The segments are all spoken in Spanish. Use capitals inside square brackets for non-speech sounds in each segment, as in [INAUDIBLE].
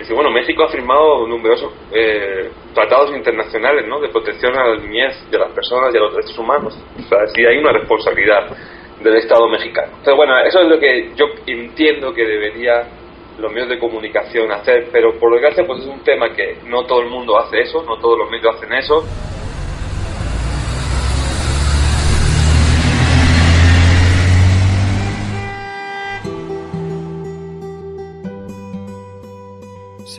Dice, bueno, México ha firmado numerosos eh, tratados internacionales ¿no? de protección a la niñez de las personas y a los derechos humanos. O sea, sí hay una responsabilidad del Estado mexicano. Entonces, bueno, eso es lo que yo entiendo que debería los medios de comunicación hacer, pero por desgracia pues es un tema que no todo el mundo hace eso, no todos los medios hacen eso.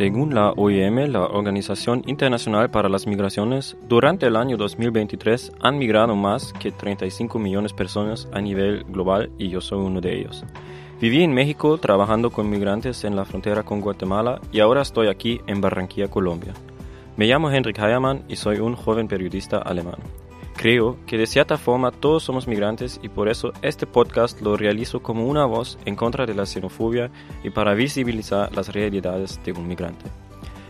Según la OIM, la Organización Internacional para las Migraciones, durante el año 2023 han migrado más que 35 millones de personas a nivel global y yo soy uno de ellos. Viví en México trabajando con migrantes en la frontera con Guatemala y ahora estoy aquí en Barranquilla, Colombia. Me llamo Henrik Heiermann y soy un joven periodista alemán. Creo que de cierta forma todos somos migrantes y por eso este podcast lo realizo como una voz en contra de la xenofobia y para visibilizar las realidades de un migrante.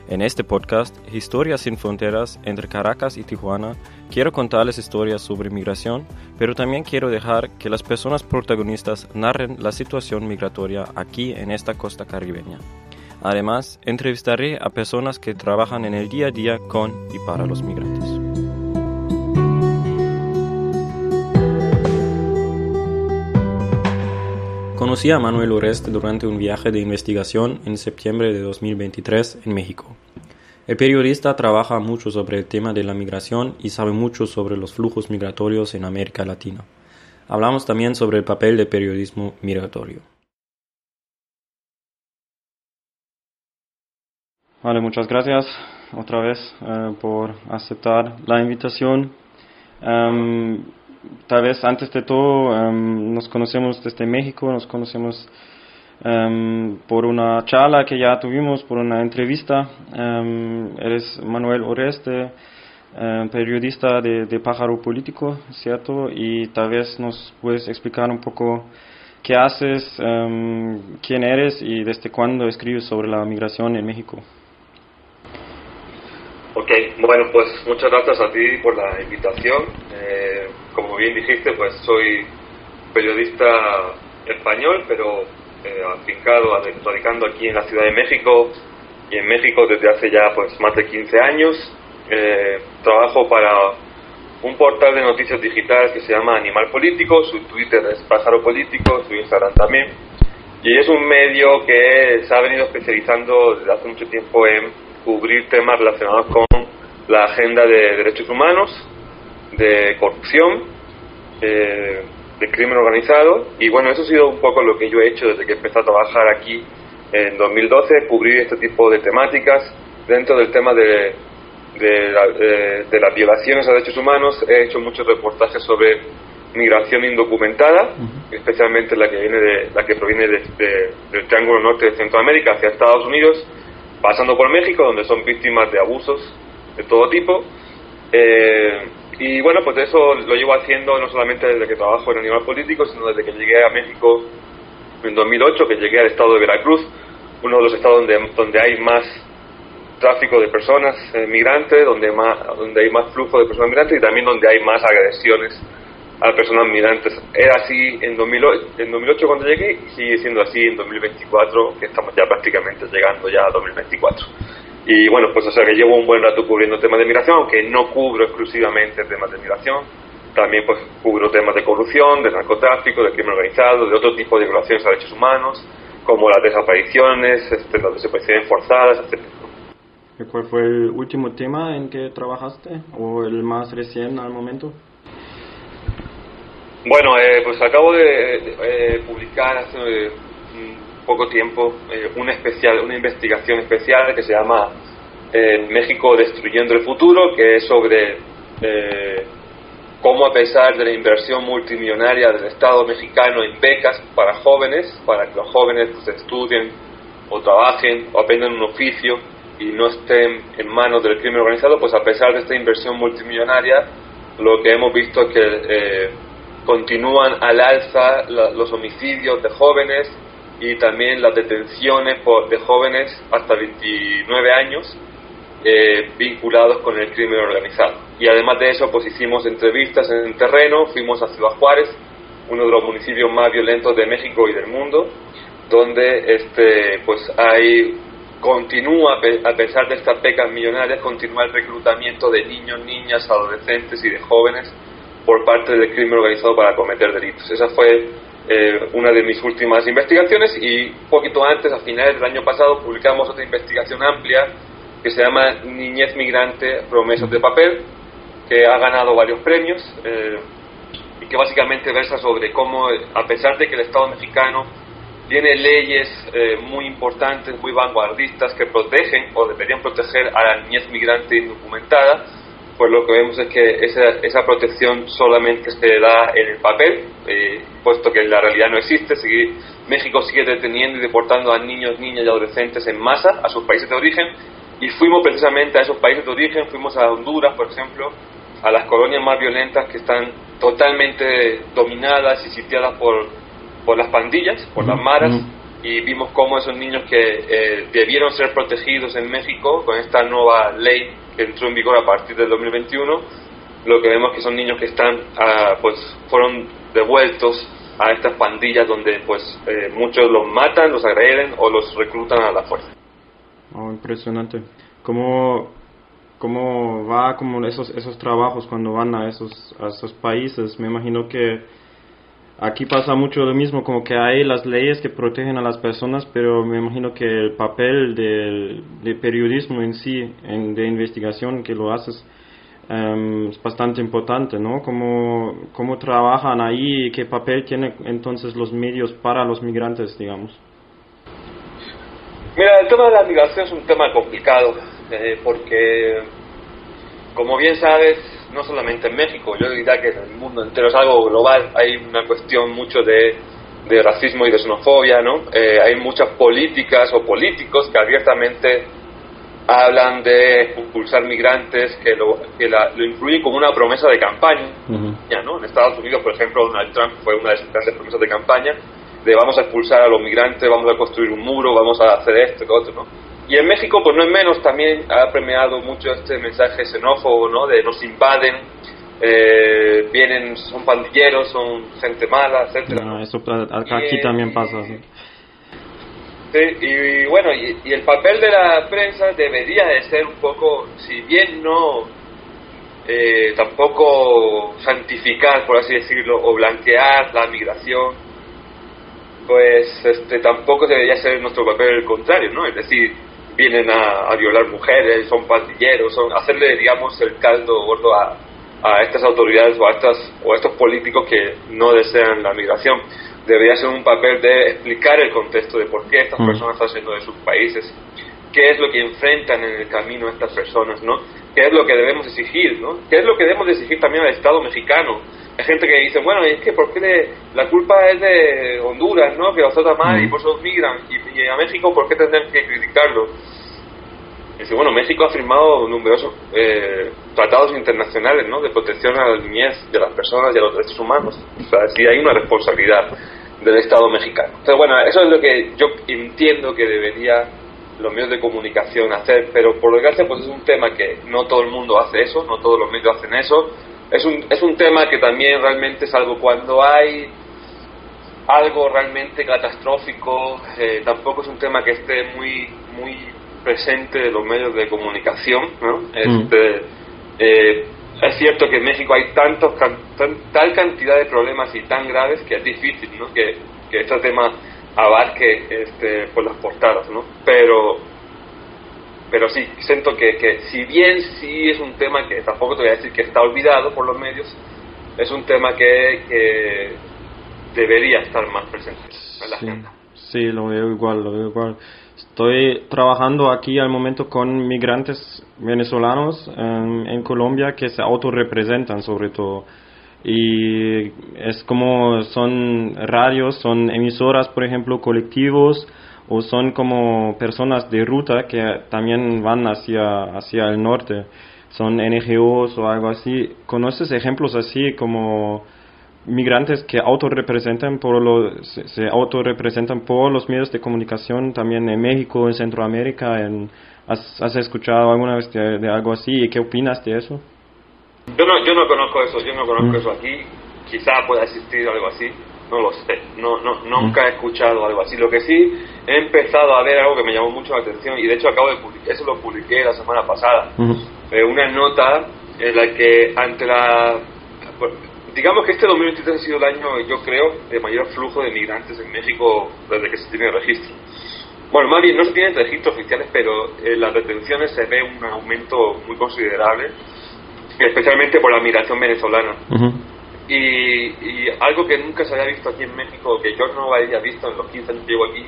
En este podcast, Historias sin Fronteras entre Caracas y Tijuana, quiero contarles historias sobre migración, pero también quiero dejar que las personas protagonistas narren la situación migratoria aquí en esta costa caribeña. Además, entrevistaré a personas que trabajan en el día a día con y para los migrantes. Conocí a Manuel Oreste durante un viaje de investigación en septiembre de 2023 en México. El periodista trabaja mucho sobre el tema de la migración y sabe mucho sobre los flujos migratorios en América Latina. Hablamos también sobre el papel del periodismo migratorio. Vale, muchas gracias otra vez eh, por aceptar la invitación. Em, tal vez antes de todo em, nos conocemos desde México, nos conocemos em, por una charla que ya tuvimos, por una entrevista. Um, eres Manuel Oreste, periodista de, de, Pájaro Político, ¿cierto? Y tal vez nos puedes explicar un poco qué haces, quién eres y desde cuándo escribes sobre la migración en México. Ok, bueno, pues muchas gracias a ti por la invitación. Eh, como bien dijiste, pues soy periodista español, pero eh, afincado, radicando aquí en la Ciudad de México y en México desde hace ya pues más de 15 años. Eh, trabajo para un portal de noticias digital que se llama Animal Político, su Twitter es Pájaro Político, su Instagram también. Y es un medio que se ha venido especializando desde hace mucho tiempo en cubrir temas relacionados con la agenda de derechos humanos, de corrupción, eh, de crimen organizado. Y bueno, eso ha sido un poco lo que yo he hecho desde que empecé a trabajar aquí en 2012, cubrir este tipo de temáticas dentro del tema de, de, las violaciones a derechos humanos. He hecho muchos reportajes sobre migración indocumentada, especialmente la que viene de, la que proviene del Triángulo Norte de Centroamérica hacia Estados Unidos pasando por México, donde son víctimas de abusos de todo tipo. Eh, y bueno, pues eso lo llevo haciendo no solamente desde que trabajo en Animal Político, sino desde que llegué a México en 2008, que llegué al estado de Veracruz, uno de los estados donde, donde hay más tráfico de personas eh, migrantes, donde, hay más flujo de personas migrantes y también donde hay más agresiones a personas migrantes. Era así en 2008, en 2008 cuando llegué y sigue siendo así en 2024, que estamos ya prácticamente llegando ya a 2024. Y bueno, pues o sea que llevo un buen rato cubriendo temas de migración, aunque no cubro exclusivamente temas de migración. También pues cubro temas de corrupción, de narcotráfico, de crimen organizado, de otro tipo de violaciones a derechos humanos, como las desapariciones, este, las desapariciones forzadas, etc. ¿Cuál fue el último tema en que trabajaste o el más reciente al momento? Bueno, eh, pues acabo de eh, publicar hace eh, poco tiempo una especial, una investigación especial que se llama México destruyendo el futuro, que es sobre cómo a pesar de la inversión multimillonaria del Estado mexicano en becas para jóvenes, para que los jóvenes pues, estudien o trabajen o aprendan un oficio y no estén en manos del crimen organizado, pues a pesar de esta inversión multimillonaria, lo que hemos visto es que continúan al alza los homicidios de jóvenes y también las detenciones por, de jóvenes hasta 29 años eh, vinculados con el crimen organizado. Y además de eso, pues hicimos entrevistas en terreno, fuimos a Ciudad Juárez, uno de los municipios más violentos de México y del mundo, donde este, pues hay continúa, a pesar de estas becas millonarias, continúa el reclutamiento de niños, niñas, adolescentes y de jóvenes por parte del crimen organizado para cometer delitos. Esa fue eh, una de mis últimas investigaciones y un poquito antes, a finales del año pasado, publicamos otra investigación amplia que se llama Niñez Migrante, Promesas de Papel, que ha ganado varios premios eh, y que básicamente versa sobre cómo, a pesar de que el Estado mexicano tiene leyes eh, muy importantes, muy vanguardistas que protegen o deberían proteger a la niñez migrante indocumentada, pues lo que vemos es que esa, esa protección solamente se da en el papel, eh, puesto que en la realidad no existe. México sigue deteniendo y deportando a niños, niñas y adolescentes en masa a sus países de origen. Y fuimos precisamente a esos países de origen, fuimos a Honduras, por ejemplo, a las colonias más violentas que están totalmente dominadas y sitiadas por por las pandillas, por las maras, y vimos cómo esos niños que eh, debieron ser protegidos en México con esta nueva ley que entró en vigor a partir del 2021, lo que vemos que son niños que están, ah, pues, fueron devueltos a estas pandillas donde, pues, eh, muchos los matan, los agreden o los reclutan a la fuerza. Oh, impresionante. ¿Cómo, cómo va como esos, esos trabajos cuando van a esos, a esos países? Me imagino que Aquí pasa mucho lo mismo, como que hay las leyes que protegen a las personas, pero me imagino que el papel del, periodismo en sí, en, de investigación que lo haces, em, es bastante importante, ¿no? ¿Cómo, ¿Cómo trabajan ahí y qué papel tienen entonces los medios para los migrantes, digamos? Mira, el tema de la migración es un tema complicado, eh, porque, como bien sabes, no solamente en México, yo diría que en el mundo entero es algo global, hay una cuestión mucho de, de racismo y de xenofobia, ¿no? Eh, hay muchas políticas o políticos que abiertamente hablan de expulsar migrantes, que lo, que lo incluyen como una promesa de campaña, ¿no? En Estados Unidos, por ejemplo, Donald Trump fue una de sus grandes promesas de campaña, de vamos a expulsar a los migrantes, vamos a construir un muro, vamos a hacer esto y lo otro, ¿no? Y en México, pues no es menos, también ha premiado mucho este mensaje xenófobo, ¿no? De nos invaden, eh, vienen, son pandilleros, son gente mala, etcétera. No, eso aquí también pasa, sí. Sí, y, bueno, y, el papel de la prensa debería de ser un poco, si bien no eh, tampoco santificar, por así decirlo, o blanquear la migración, pues este tampoco debería ser nuestro papel el contrario, ¿no? Es decir, vienen a, violar mujeres, son pandilleros, son hacerle, digamos, el caldo gordo a, a estas autoridades o a, estas, o a estos políticos que no desean la migración. Debería ser un papel de explicar el contexto de por qué estas mm. personas están saliendo de sus países, qué es lo que enfrentan en el camino estas personas, ¿no? ¿Qué es lo que debemos exigir, ¿no? ¿Qué es lo que debemos exigir también al Estado mexicano? Hay gente que dice, bueno, es que ¿por qué la culpa es de Honduras, ¿no? Que los trata mal y por eso migran. Y, a México, ¿por qué tendrán que criticarlo? Dice, bueno, México ha firmado numerosos eh, tratados internacionales, ¿no? De protección a la niñez de las personas y a los derechos humanos. O sea, sí hay una responsabilidad del Estado mexicano. Entonces, bueno, eso es lo que yo entiendo que debería los medios de comunicación hacer, pero por desgracia pues es un tema que no todo el mundo hace eso, no todos los medios hacen eso, es un, es un tema que también realmente es algo cuando hay algo realmente catastrófico, eh, tampoco es un tema que esté muy, muy presente de los medios de comunicación, ¿no? Mm. Este, eh, es cierto que en México hay tantos, tal cantidad de problemas y tan graves que es difícil, ¿no? Que, que este tema abarque este, por las portadas, ¿no? Pero pero sí, siento que, que si bien sí es un tema que tampoco te voy a decir que está olvidado por los medios, es un tema que, que debería estar más presente en la sí, Sí, lo veo igual, lo veo igual. Estoy trabajando aquí al momento con migrantes venezolanos en, en Colombia que se autorrepresentan sobre todo. Y es como son radios, son emisoras, por ejemplo, colectivos o son como personas de ruta que también van hacia, hacia el norte, son NGOs o algo así. ¿Conoces ejemplos así como migrantes que autorrepresentan por los, se, autorrepresentan por los medios de comunicación también en México, en Centroamérica? En, ¿has, escuchado alguna vez de, algo así? ¿Y qué opinas de eso? Yo no, yo no conozco eso, yo no conozco mm. eso aquí. Quizá pueda existir algo así no lo sé, no, no, nunca he escuchado algo así. Lo que sí he empezado a ver algo que me llamó mucho la atención y de hecho acabo de publicar, eso lo publiqué la semana pasada, eh, una nota en la que ante la... Digamos que este 2023 ha sido el año, yo creo, de mayor flujo de migrantes en México desde que se tiene registro. Bueno, más bien no se tienen registros oficiales, pero en las detenciones se ve un aumento muy considerable, especialmente por la migración venezolana. Y, algo que nunca se había visto aquí en México, que yo no había visto en los 15 años que llevo aquí,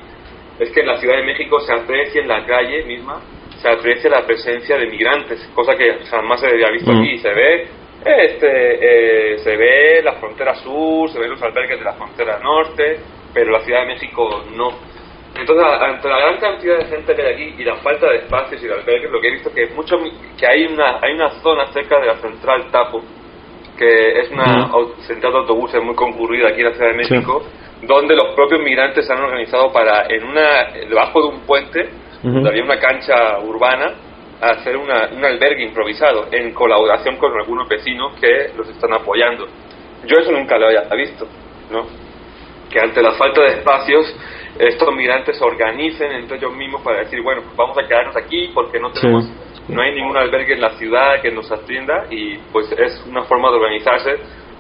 es que en la Ciudad de México se aprecia en la calle misma, se aprecia la presencia de migrantes, cosa que jamás se había visto aquí. Se ve este, eh, se ve la frontera sur, se ven los albergues de la frontera norte, pero la Ciudad de México no. Entonces, ante la gran cantidad de gente que hay aquí y la falta de espacios y de albergues, lo que he visto es que, mucho, que hay, una, hay una zona cerca de la central Tapo, que es una central de autobuses muy concurrida aquí en la Ciudad de México, donde los propios migrantes se han organizado para, en una, debajo de un puente, donde había una cancha urbana, hacer una, un albergue improvisado en colaboración con algunos vecinos que los están apoyando. Yo eso nunca lo había visto, ¿no? Que ante la falta de espacios estos migrantes se organicen entre ellos mismos para decir, bueno, pues vamos a quedarnos aquí porque no tenemos no hay ningún albergue en la ciudad que nos atienda y pues es una forma de organizarse,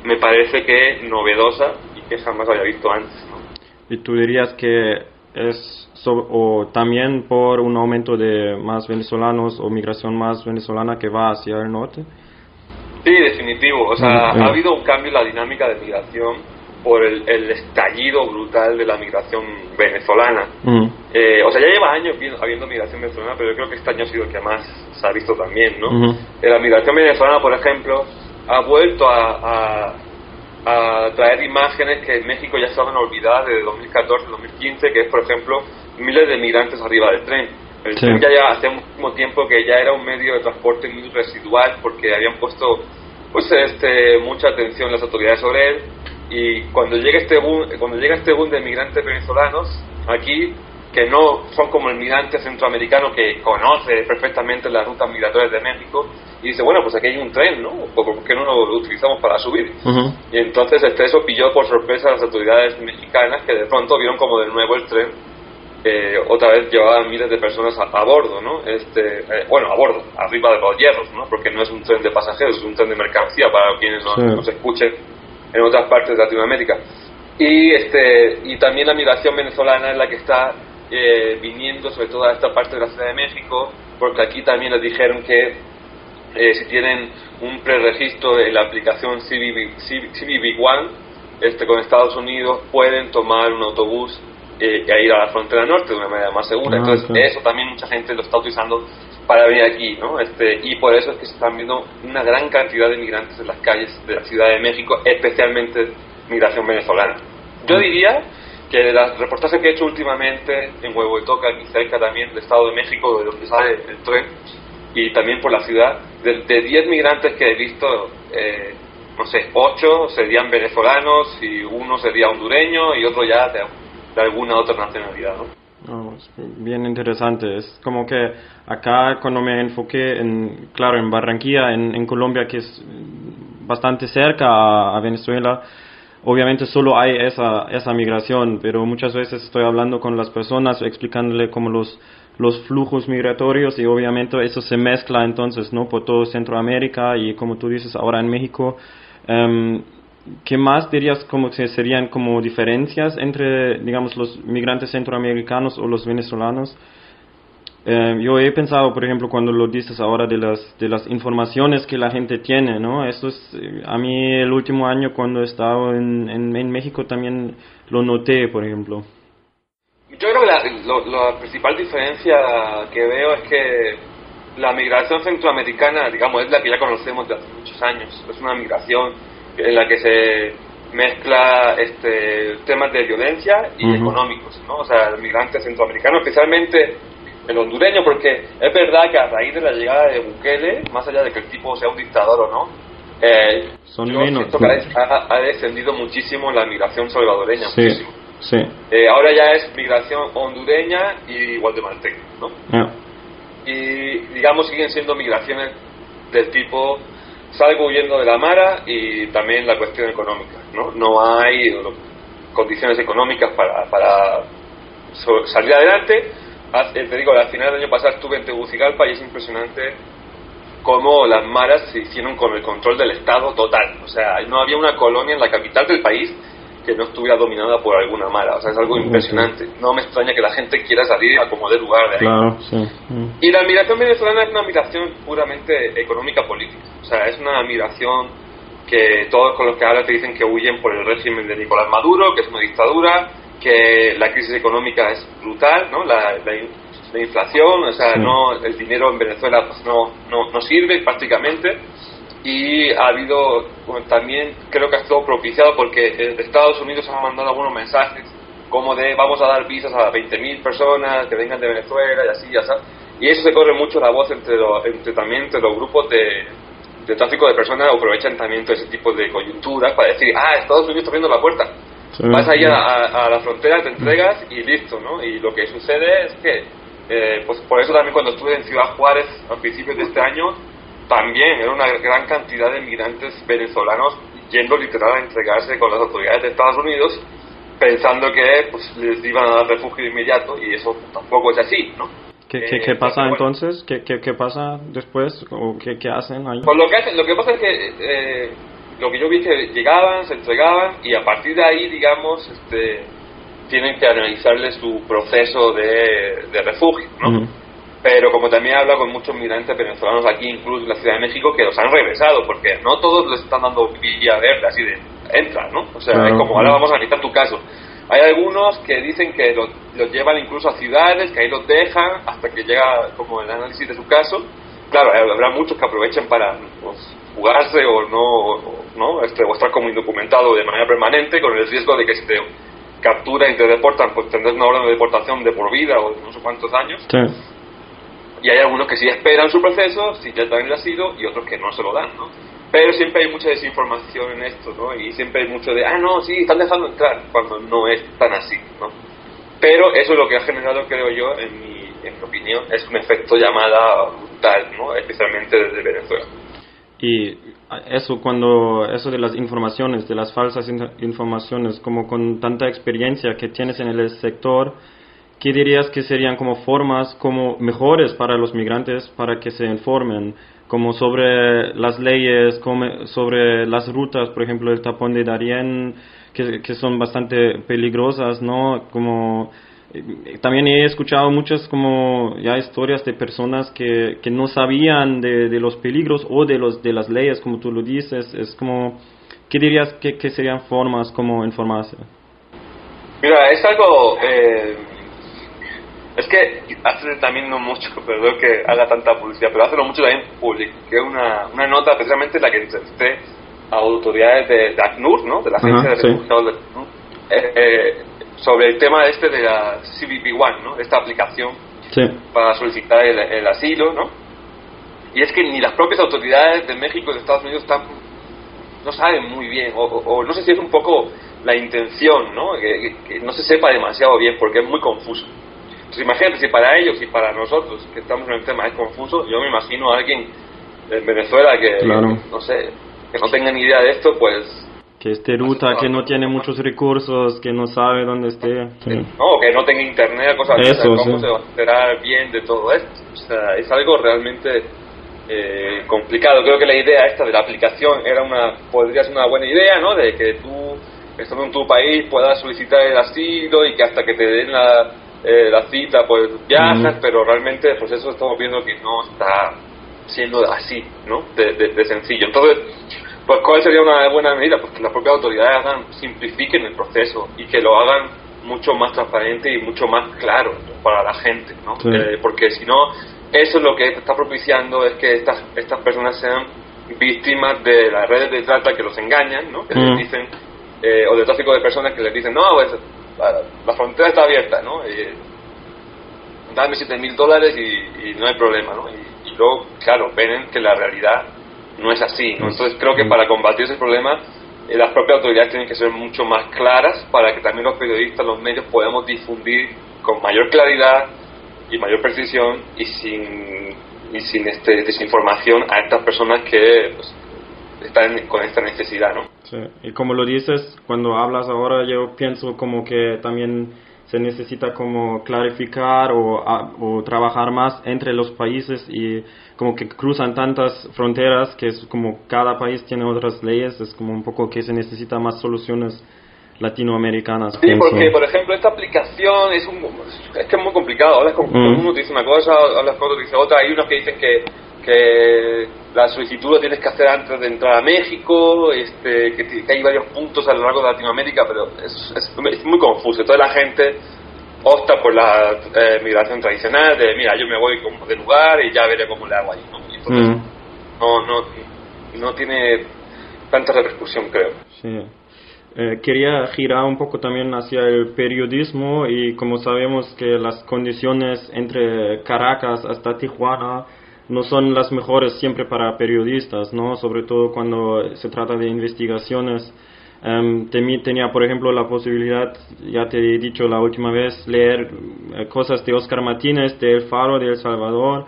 me parece que novedosa y que jamás había visto antes. ¿Y tú dirías que es o también por un aumento de más venezolanos o migración más venezolana que va hacia el norte? Sí, definitivo. O sea, ha habido un cambio en la dinámica de migración por el, estallido brutal de la migración venezolana. Mm. Eh, o sea, ya lleva años habiendo migración venezolana, pero yo creo que este año ha sido el que más se ha visto también, ¿no? Eh, la migración venezolana, por ejemplo, ha vuelto a, a, traer imágenes que en México ya estaban olvidadas desde 2014-2015, que es, por ejemplo, miles de migrantes arriba del tren. El tren ya, ya hace un tiempo que ya era un medio de transporte muy residual porque habían puesto pues este mucha atención las autoridades sobre él y cuando llega este boom, cuando llega este boom de migrantes venezolanos aquí que no son como el migrante centroamericano que conoce perfectamente las rutas migratorias de México y dice, bueno, pues aquí hay un tren, ¿no? ¿Por qué no lo utilizamos para subir? Y entonces este, eso pilló por sorpresa a las autoridades mexicanas que de pronto vieron como de nuevo el tren eh, otra vez llevaban miles de personas a, bordo, ¿no? Este, eh, bueno, a bordo, arriba de los hierros, ¿no? Porque no es un tren de pasajeros, es un tren de mercancía para quienes nos, nos escuchen en otras partes de Latinoamérica. Y, este, y también la migración venezolana es la que está eh, viniendo sobre todo a esta parte de la Ciudad de México, porque aquí también les dijeron que eh, si tienen un preregistro de la aplicación CBB One este, con Estados Unidos, pueden tomar un autobús eh, e ir a la frontera norte de una manera más segura. Ah, Entonces, eso también mucha gente lo está utilizando para venir aquí, ¿no? Este, y por eso es que se están viendo una gran cantidad de migrantes en las calles de la Ciudad de México, especialmente migración venezolana. Yo diría que de las reportajes que he hecho últimamente en Huevo de Toca, aquí cerca también del Estado de México, de donde sale el tren, y también por la ciudad, de 10 migrantes que he visto, eh, no sé, 8 serían venezolanos y uno sería hondureño y otro ya de, de alguna otra nacionalidad, ¿no? Oh, bien interesante. Es como que acá cuando me enfoqué en, claro, en Barranquilla, en, Colombia, que es bastante cerca a, Venezuela, obviamente solo hay esa, esa migración, pero muchas veces estoy hablando con las personas, explicándole como los, los flujos migratorios y obviamente eso se mezcla entonces, ¿no? Por todo Centroamérica y como tú dices ahora en México. Em, ¿Qué más dirías como que serían como diferencias entre, digamos, los migrantes centroamericanos o los venezolanos? Eh, yo he pensado, por ejemplo, cuando lo dices ahora de las, de las informaciones que la gente tiene, ¿no? Eso es, eh, a mí el último año cuando he estado en, en, México también lo noté, por ejemplo. Yo creo que la, principal diferencia que veo es que la migración centroamericana, digamos, es la que ya conocemos de hace muchos años. Es una migración en la que se mezcla este, temas de violencia y económicos, ¿no? O sea, el migrante centroamericano, especialmente el hondureño, porque es verdad que a raíz de la llegada de Bukele, más allá de que el tipo sea un dictador o no, eh, Son menos, ha, descendido muchísimo la migración salvadoreña, sí, muchísimo. Sí. Eh, ahora ya es migración hondureña y guatemalteca, ¿no? Y digamos siguen siendo migraciones del tipo salgo huyendo de la mara y también la cuestión económica, ¿no? No hay condiciones económicas para, para salir adelante. Eh, te digo, al final del año pasado estuve en Tegucigalpa y es impresionante cómo las maras se hicieron con el control del Estado total. O sea, no había una colonia en la capital del país que no estuviera dominada por alguna mara. O sea, es algo impresionante. No me extraña que la gente quiera salir a como de lugar de ahí. Y la migración venezolana es una migración puramente económica política. O sea, es una migración que todos con los que hablas te dicen que huyen por el régimen de Nicolás Maduro, que es una dictadura, que la crisis económica es brutal, ¿no? La, la, inflación, o sea, no, el dinero en Venezuela pues no, no, no sirve prácticamente y ha habido también creo que ha estado propiciado porque Estados Unidos ha mandado algunos mensajes como de vamos a dar visas a 20.000 personas que vengan de Venezuela y así ya sabes y eso se corre mucho la voz entre, entre también entre los grupos de, de tráfico de personas aprovechan también todo ese tipo de coyunturas para decir ah Estados Unidos está abriendo la puerta vas ahí a, la frontera te entregas y listo no y lo que sucede es que eh, pues por eso también cuando estuve en Ciudad Juárez a principios de este año también era una gran cantidad de migrantes venezolanos yendo literal a entregarse con las autoridades de Estados Unidos pensando que pues, les iban a dar refugio inmediato y eso tampoco es así, ¿no? ¿Qué, qué, eh, pasa entonces? ¿Qué, ¿Qué, qué, pasa después? ¿O qué, qué hacen ahí? Pues lo que, hacen, lo que pasa es que eh, lo que yo vi que llegaban, se entregaban y a partir de ahí, digamos, este, tienen que analizarle su proceso de, de refugio, ¿no? Pero como también he hablado con muchos migrantes venezolanos aquí, incluso en la Ciudad de México, que los han regresado, porque no todos les están dando vía verde, así de, entra, ¿no? O sea, como ahora vamos a analizar tu caso. Hay algunos que dicen que los, llevan incluso a ciudades, que ahí los dejan hasta que llega como el análisis de su caso. Claro, habrá muchos que aprovechen para pues, jugarse o no, ¿no? Este, o estar como indocumentado de manera permanente con el riesgo de que si te capturan y te deportan, pues tendrás una orden de deportación de por vida o no sé cuántos años. Sí y hay algunos que sí esperan su proceso, si ya dan el asilo, y otros que no se lo dan, ¿no? Pero siempre hay mucha desinformación en esto, ¿no? Y siempre hay mucho de, ah, no, sí, están dejando entrar, cuando no es tan así, ¿no? Pero eso es lo que ha generado, creo yo, en mi, en mi opinión, es un efecto llamada brutal, ¿no? Especialmente desde Venezuela. Y eso, cuando, eso de las informaciones, de las falsas informaciones, como con tanta experiencia que tienes en el sector, ¿qué dirías que serían como formas como mejores para los migrantes para que se informen? Como sobre las leyes, como sobre las rutas, por ejemplo, el tapón de Darien, que, que son bastante peligrosas, ¿no? Como eh, también he escuchado muchas como ya historias de personas que, que no sabían de, de, los peligros o de los de las leyes como tú lo dices es como qué dirías que, que serían formas como informarse mira es algo eh, es que hace también no mucho, [LAUGHS] perdón que haga tanta publicidad, pero hace no mucho también publiqué una, una nota, especialmente la que entrevisté a autoridades de, ACNUR, ¿no? de la Agencia de Refugiados de ACNUR, eh, eh, sobre el tema este de la CBP One, ¿no? esta aplicación para solicitar el, asilo, ¿no? Y es que ni las propias autoridades de México y de Estados Unidos están, no saben muy bien, o, o, no sé si es un poco la intención, ¿no? que no se sepa demasiado bien porque es muy confuso. Pues imagínate, si para ellos y para nosotros, que estamos en el tema, es confuso, yo me imagino a alguien en Venezuela que, no sé, que no tenga ni idea de esto, pues... Que esté ruta, que no tiene muchos recursos, que no sabe dónde esté. No, que no tenga internet, cosas así. ¿Cómo se va a enterar bien de todo esto? O sea, es algo realmente eh, complicado. Creo que la idea esta de la aplicación era una, podría ser una buena idea, ¿no? De que tú, estando en tu país, puedas solicitar el asilo y que hasta que te den la eh, la cita, pues viajas, pero realmente el proceso estamos viendo que no está siendo así, ¿no? De, sencillo. Entonces, pues ¿cuál sería una buena medida? Pues que las propias autoridades hagan, simplifiquen el proceso y que lo hagan mucho más transparente y mucho más claro para la gente, ¿no? Eh, porque si no, eso es lo que está propiciando es que estas, estas personas sean víctimas de las redes de trata que los engañan, ¿no? Que les dicen, eh, o de tráfico de personas que les dicen, no, pues la, frontera está abierta, ¿no? dame 7 mil dólares y, no hay problema, ¿no? Y, luego, claro, ven que la realidad no es así, ¿no? Entonces creo que para combatir ese problema eh, las propias autoridades tienen que ser mucho más claras para que también los periodistas, los medios podamos difundir con mayor claridad y mayor precisión y sin, y sin este, desinformación a estas personas que pues, están con esta necesidad, ¿no? Y como lo dices, cuando hablas ahora, yo pienso como que también se necesita como clarificar o, o, trabajar más entre los países y como que cruzan tantas fronteras que es como cada país tiene otras leyes, es como un poco que se necesita más soluciones latinoamericanas. Sí, porque por ejemplo esta aplicación es un es que es muy complicado, hablas con mm. uno te dice una cosa, hablas con otro te dice otra, hay unos que dicen que que la solicitud lo tienes que hacer antes de entrar a México, este, que, hay varios puntos a lo largo de Latinoamérica, pero es, es, muy confuso. Toda la gente opta por la eh, migración tradicional, de mira, yo me voy como de lugar y ya veré cómo le hago ahí. ¿no? Entonces, mm. no, no, no tiene tanta repercusión, creo. Sí. Eh, quería girar un poco también hacia el periodismo y como sabemos que las condiciones entre Caracas hasta Tijuana no son las mejores siempre para periodistas, ¿no? Sobre todo cuando se trata de investigaciones. Um, tenía, por ejemplo, la posibilidad, ya te he dicho la última vez, leer eh, cosas de Oscar Martínez, de El Faro, de El Salvador,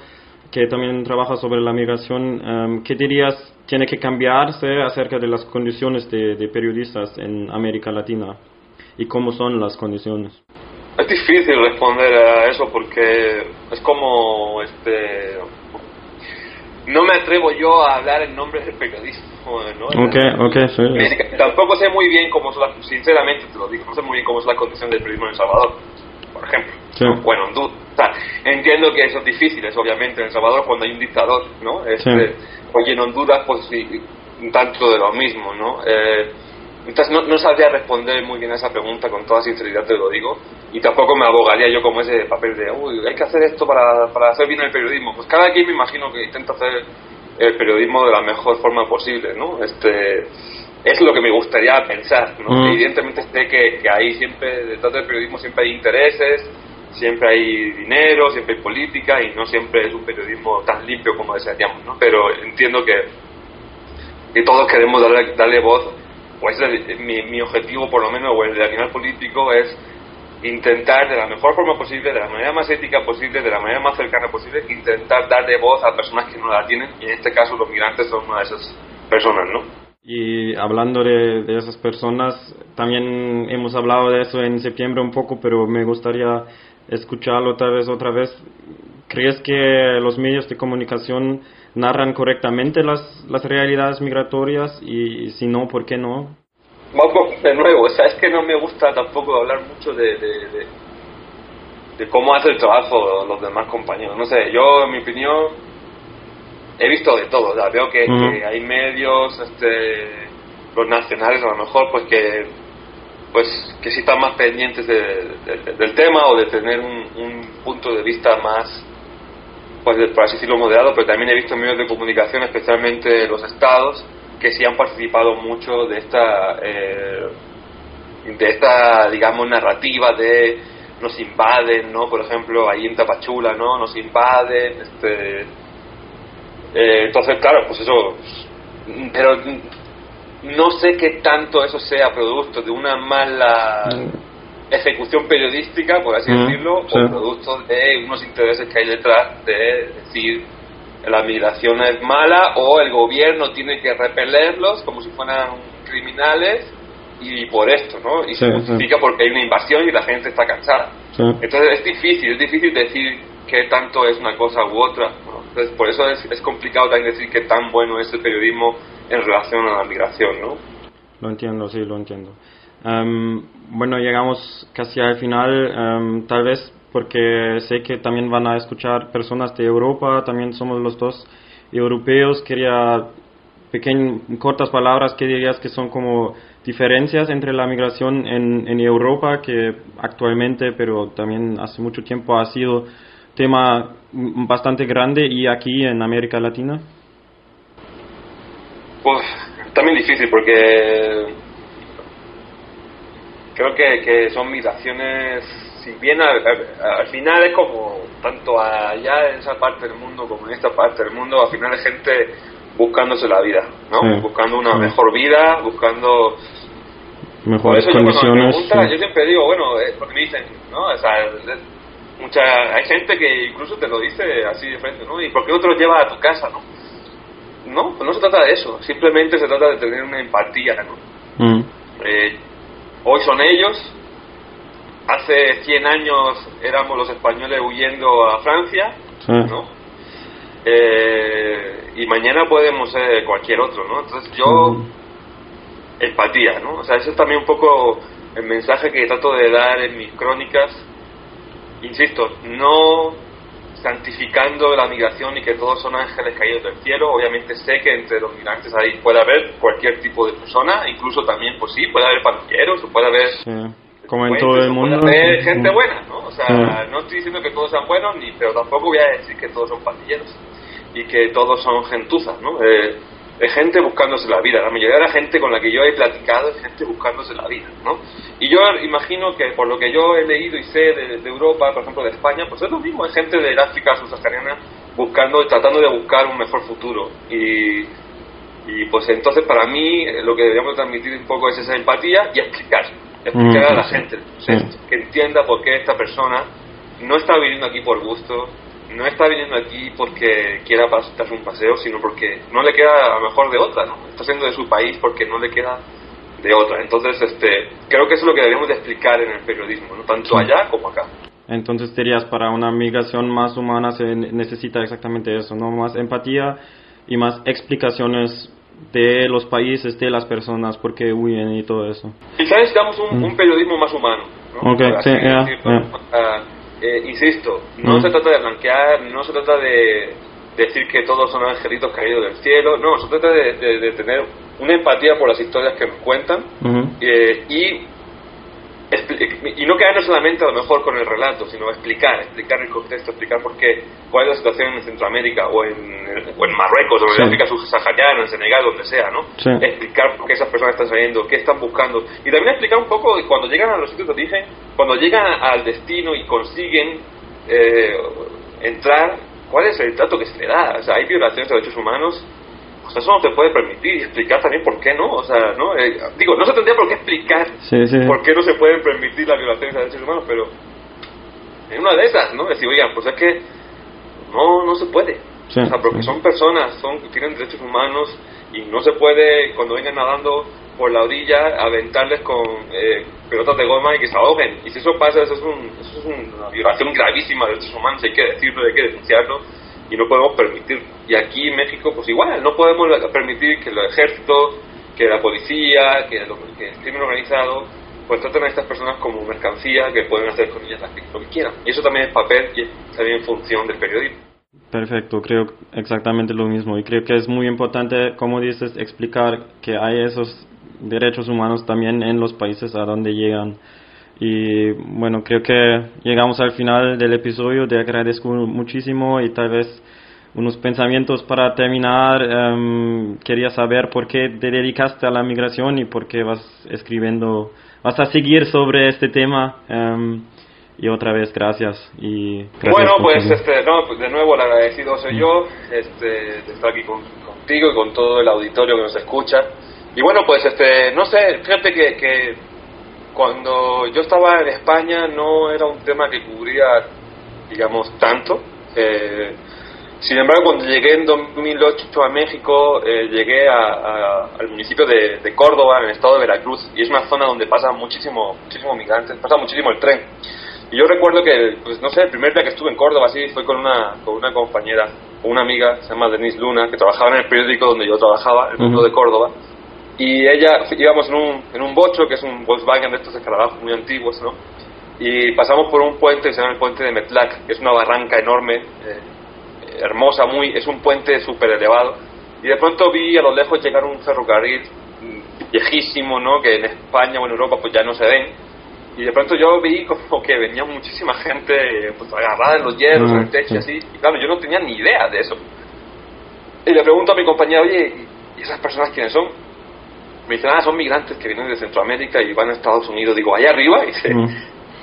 que también trabaja sobre la migración. Um, ¿Qué dirías tiene que cambiarse acerca de las condiciones de, periodistas en América Latina y cómo son las condiciones. Es difícil responder a eso porque es como este no me atrevo yo a hablar en nombre del periodismo ¿no? okay, okay, sí. tampoco sé muy bien cómo son las, sinceramente te lo digo no sé muy bien cómo es la condición del periodismo en El Salvador por ejemplo sí. bueno entiendo que eso es difícil es obviamente en El Salvador cuando hay un dictador no este, Oye, en Honduras, pues sí, un tanto de lo mismo, ¿no? Eh, entonces no, no, sabría responder muy bien a esa pregunta, con toda sinceridad te lo digo, y tampoco me abogaría yo como ese papel de, uy, hay que hacer esto para, para hacer bien el periodismo. Pues cada quien me imagino que intenta hacer el periodismo de la mejor forma posible, ¿no? Este, es lo que me gustaría pensar, ¿no? Mm. Evidentemente sé que, que ahí siempre, detrás del periodismo siempre hay intereses, siempre hay dinero, siempre hay política y no siempre es un periodismo tan limpio como desearíamos, ¿no? Pero entiendo que, que todos queremos darle, darle voz, pues mi, mi objetivo por lo menos, o el de animal político es intentar de la mejor forma posible, de la manera más ética posible, de la manera más cercana posible, intentar darle voz a personas que no la tienen y en este caso los migrantes son una de esas personas, ¿no? Y hablando de, de, esas personas, también hemos hablado de eso en septiembre un poco, pero me gustaría escucharlo otra vez, otra vez. ¿Crees que los medios de comunicación narran correctamente las, las realidades migratorias y, si no, ¿por qué no? Vamos, de nuevo, o sea, es que no me gusta tampoco hablar mucho de, de, de, cómo hace el trabajo los demás compañeros. No sé, yo, en mi opinión, he visto de todo. ya veo que, que, hay medios, este, los nacionales a lo mejor, pues que pues que sí están más pendientes del tema o de tener un, punto de vista más, pues por así decirlo, moderado, pero también he visto medios de comunicación, especialmente los estados, que sí han participado mucho de esta, eh, de esta, digamos, narrativa de nos invaden, ¿no? Por ejemplo, ahí en Tapachula, ¿no? Nos invaden, este... Eh, entonces, claro, pues eso... Pero no sé qué tanto eso sea producto de una mala mm. ejecución periodística, por así mm, decirlo, o producto de unos intereses que hay detrás de decir la migración es mala o el gobierno tiene que repelerlos como si fueran criminales y por esto, ¿no? Y se justifica porque hay una invasión y la gente está cansada. Entonces es difícil, es difícil decir qué tanto es una cosa u otra. Entonces por eso es, complicado también decir qué tan bueno es el periodismo en relación a la migración, ¿no? Lo entiendo, sí, lo entiendo. Em, bueno, llegamos casi al final, em, tal vez porque sé que también van a escuchar personas de Europa, también somos los dos europeos. Quería pequeñas, cortas palabras que dirías que son como diferencias entre la migración en Europa, que actualmente, pero también hace mucho tiempo ha sido tema bastante grande y aquí en América Latina. Pues también difícil porque creo que, que son migraciones, si bien al, final es como tanto allá en esa parte del mundo como en esta parte del mundo, al final es gente buscándose la vida, ¿no? Buscando una mejor vida, buscando mejores condiciones. Yo, siempre digo, bueno, es porque me dicen, ¿no? O sea, mucha, hay gente que incluso te lo dice así de frente, ¿no? ¿Y por qué otro lleva a tu casa, no? no, no se trata de eso, simplemente se trata de tener una empatía, ¿no? Mm. Eh, hoy son ellos, hace 100 años éramos los españoles huyendo a Francia, Sí. ¿no? Eh, y mañana podemos ser cualquier otro, ¿no? Entonces yo, Mm. empatía, ¿no? O sea, eso es también un poco el mensaje que trato de dar en mis crónicas. Insisto, no santificando la migración y que todos son ángeles caídos del cielo. Obviamente sé que entre los migrantes ahí puede haber cualquier tipo de persona, incluso también, pues sí, puede haber pandilleros, o puede haber Sí. Como en todo el puede mundo. haber sí. gente buena, ¿no? O sea, Sí. no estoy diciendo que todos sean buenos, ni, pero tampoco voy a decir que todos son pandilleros y que todos son gentuzas, ¿no? Eh, es gente buscándose la vida. La mayoría de la gente con la que yo he platicado es gente buscándose la vida, ¿no? Y yo imagino que por lo que yo he leído y sé de, de Europa, por ejemplo de España, pues es lo mismo, es gente del África subsahariana buscando, tratando de buscar un mejor futuro. Y, y pues entonces para mí lo que deberíamos transmitir un poco es esa empatía y explicar, explicar Mm, a la gente que entienda por qué esta persona no está viniendo aquí por gusto, no está viniendo aquí porque quiera darse un paseo, sino porque no le queda a lo mejor de otra, ¿no? Está siendo de su país porque no le queda de otra. Entonces, este, creo que eso es lo que deberíamos de explicar en el periodismo, ¿no? Tanto allá como acá. Entonces dirías, para una migración más humana se ne- necesita exactamente eso, ¿no? Más empatía y más explicaciones de los países, de las personas, por qué huyen y todo eso. Quizás necesitamos un, Mm. un periodismo más humano, ¿no? Ok, Por así sí, ya, decirlo. ya. Eh, insisto, no Mm. se trata de blanquear, no se trata de decir que todos son angelitos caídos del cielo, no, se trata de, de- de tener una empatía por las historias que nos cuentan eh, y y no quedarnos solamente a lo mejor con el relato, sino explicar, explicar el contexto, explicar por qué, cuál es la situación en Centroamérica o en, o en Marruecos o en Sí. África subsahariana, en Senegal, donde sea, ¿no? Sí. Explicar por qué esas personas están saliendo, qué están buscando y también explicar un poco cuando llegan a los sitios de origen, cuando llegan al destino y consiguen eh, entrar, cuál es el trato que se le da, o sea, hay violaciones de derechos humanos pues eso no te puede permitir y explicar también por qué no, o sea, ¿no? Eh, digo, no se tendría por qué explicar Sí, sí. por qué no se pueden permitir las violaciones de derechos humanos, pero en una de esas, ¿no? Decir, oigan, pues es que no, no se puede. Sí, o sea, porque son personas, son tienen derechos humanos y no se puede, cuando vengan nadando por la orilla, aventarles con eh, pelotas de goma y que se ahoguen. Y si eso pasa, eso es, un, eso es una violación gravísima de derechos humanos, hay que decirlo, hay que denunciarlo y no podemos permitir. Y aquí en México, pues igual, no podemos permitir que el ejército, que la policía, que, lo- que el crimen organizado, pues traten a estas personas como mercancía que pueden hacer con ellas lo que quieran. Y eso también es papel y es también función del periodismo. Perfecto, creo exactamente lo mismo y creo que es muy importante, como dices, explicar que hay esos derechos humanos también en los países a donde llegan. Y bueno, creo que llegamos al final del episodio, te agradezco muchísimo y tal vez unos pensamientos para terminar. em, quería saber por qué te dedicaste a la migración y por qué vas escribiendo, vas a seguir sobre este tema. em, y otra vez, gracias. Y gracias bueno, pues este, no, pues de nuevo el agradecido soy yo este, de estar aquí con- contigo y con todo el auditorio que nos escucha. Y bueno, pues este, no sé, fíjate que, que cuando yo estaba en España no era un tema que cubría, digamos, tanto. Eh, sin embargo, cuando llegué en 2008 a México, eh, llegué a- a- al municipio de, de Córdoba, en el estado de Veracruz, y es una zona donde pasa muchísimo, muchísimo migrantes, pasa muchísimo el tren. Y yo recuerdo que, pues no sé, el primer día que estuve en Córdoba, así, fue con una, con una compañera, una amiga, se llama Denise Luna, que trabajaba en el periódico donde yo trabajaba, el mundo Ujú. de Córdoba. Y ella, íbamos en un, en un bocho, que es un Volkswagen de estos escarabajos muy antiguos, ¿no? Y pasamos por un puente que se llama el puente de Metlac, que es una barranca enorme, eh, hermosa, muy, es un puente súper elevado. Y de pronto vi a lo lejos llegar un ferrocarril viejísimo, ¿no? Que en España o en Europa pues ya no se ven. Y de pronto yo vi como que venía muchísima gente pues agarrada en los hierros, en el techo y así. Y claro, yo no tenía ni idea de eso. Y le pregunto a mi compañera, oye, ¿y esas personas quiénes son? Me dicen, ah, son migrantes que vienen de Centroamérica y van a Estados Unidos. Digo, allá arriba. [LAUGHS] Y dice, Mm.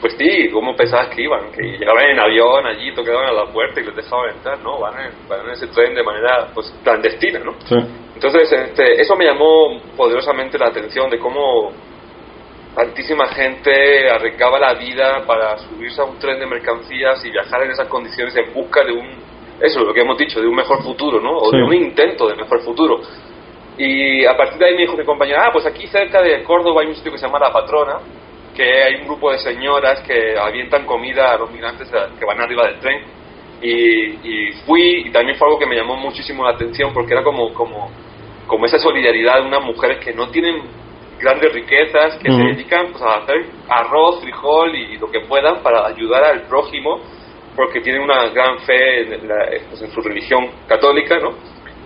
pues sí, ¿cómo pensabas que iban? Que llegaban en avión allí, tocaban a la puerta y les dejaban entrar. No, van en, van en ese tren de manera pues clandestina, ¿no? Sí. Entonces, este, eso me llamó poderosamente la atención de cómo tantísima gente arriesgaba la vida para subirse a un tren de mercancías y viajar en esas condiciones en busca de un eso, lo que hemos dicho, de un mejor futuro, ¿no? O de un intento de mejor futuro. Y a partir de ahí me dijo mi compañera, ah, pues aquí cerca de Córdoba hay un sitio que se llama La Patrona, que hay un grupo de señoras que avientan comida a los migrantes que van arriba del tren. Y, y fui, y también fue algo que me llamó muchísimo la atención porque era como, como, como esa solidaridad de unas mujeres que no tienen grandes riquezas, que se dedican pues, a hacer arroz, frijol y lo que puedan para ayudar al prójimo porque tienen una gran fe en, pues, en su religión católica, ¿no?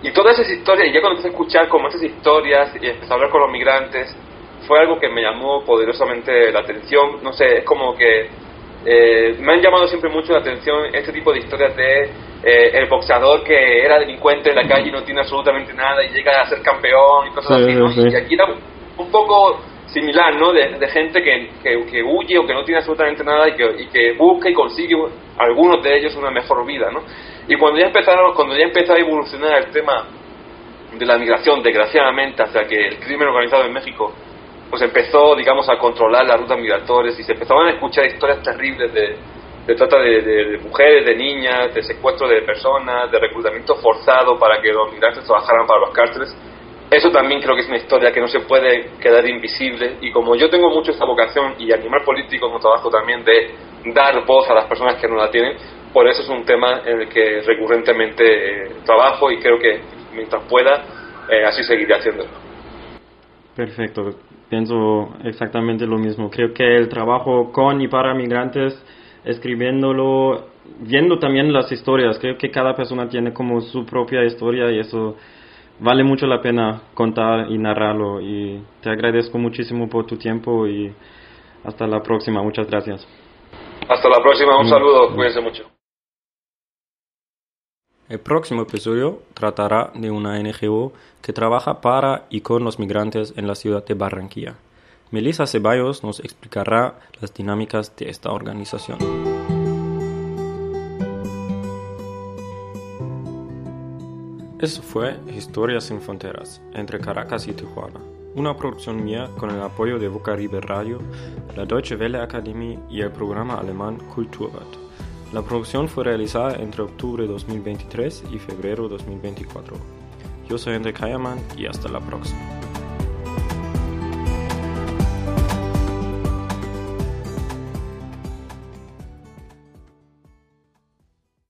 Y todas esas historias, y ya cuando empecé a escuchar como esas historias y empecé a hablar con los migrantes, fue algo que me llamó poderosamente la atención. No sé, es como que eh, me han llamado siempre mucho la atención este tipo de historias de eh, el boxeador que era delincuente en la calle y no tiene absolutamente nada y llega a ser campeón y cosas así, ¿no? Y aquí era un poco similar, ¿no? De, gente que, que, huye o que no tiene absolutamente nada y que, que busca y consigue algunos de ellos una mejor vida, ¿no? Y cuando ya empezaron, cuando ya empezó a evolucionar el tema de la migración, desgraciadamente, hasta que el crimen organizado en México pues empezó, digamos, a controlar las rutas migratorias y se empezaban a escuchar historias terribles de, de trata de, de, mujeres, de niñas, de secuestro de personas, de reclutamiento forzado para que los migrantes trabajaran para los cárceles eso también creo que es una historia que no se puede quedar invisible y como yo tengo mucho esta vocación y animal político como trabajo también de dar voz a las personas que no la tienen, por eso es un tema en el que recurrentemente eh, trabajo y creo que mientras pueda eh, así seguiré haciéndolo. Perfecto, pienso exactamente lo mismo. Creo que el trabajo con y para migrantes, escribiéndolo, viendo también las historias, creo que cada persona tiene como su propia historia y eso vale mucho la pena contar y narrarlo y te agradezco muchísimo por tu tiempo y hasta la próxima. Muchas gracias. Hasta la próxima, un mm. saludo, cuídense mucho. El próximo episodio tratará de una NGO que trabaja para y con los migrantes en la ciudad de Barranquilla. Melissa Ceballos nos explicará las dinámicas de esta organización. Eso fue Historias sin Fronteras, entre Caracas y Tijuana, una producción mía con el apoyo de Vocaribe Radio, la Deutsche Welle Academy y el programa alemán Kulturrat. La producción fue realizada entre octubre 2023 y febrero 2024. Yo soy André Kayerman y hasta la próxima.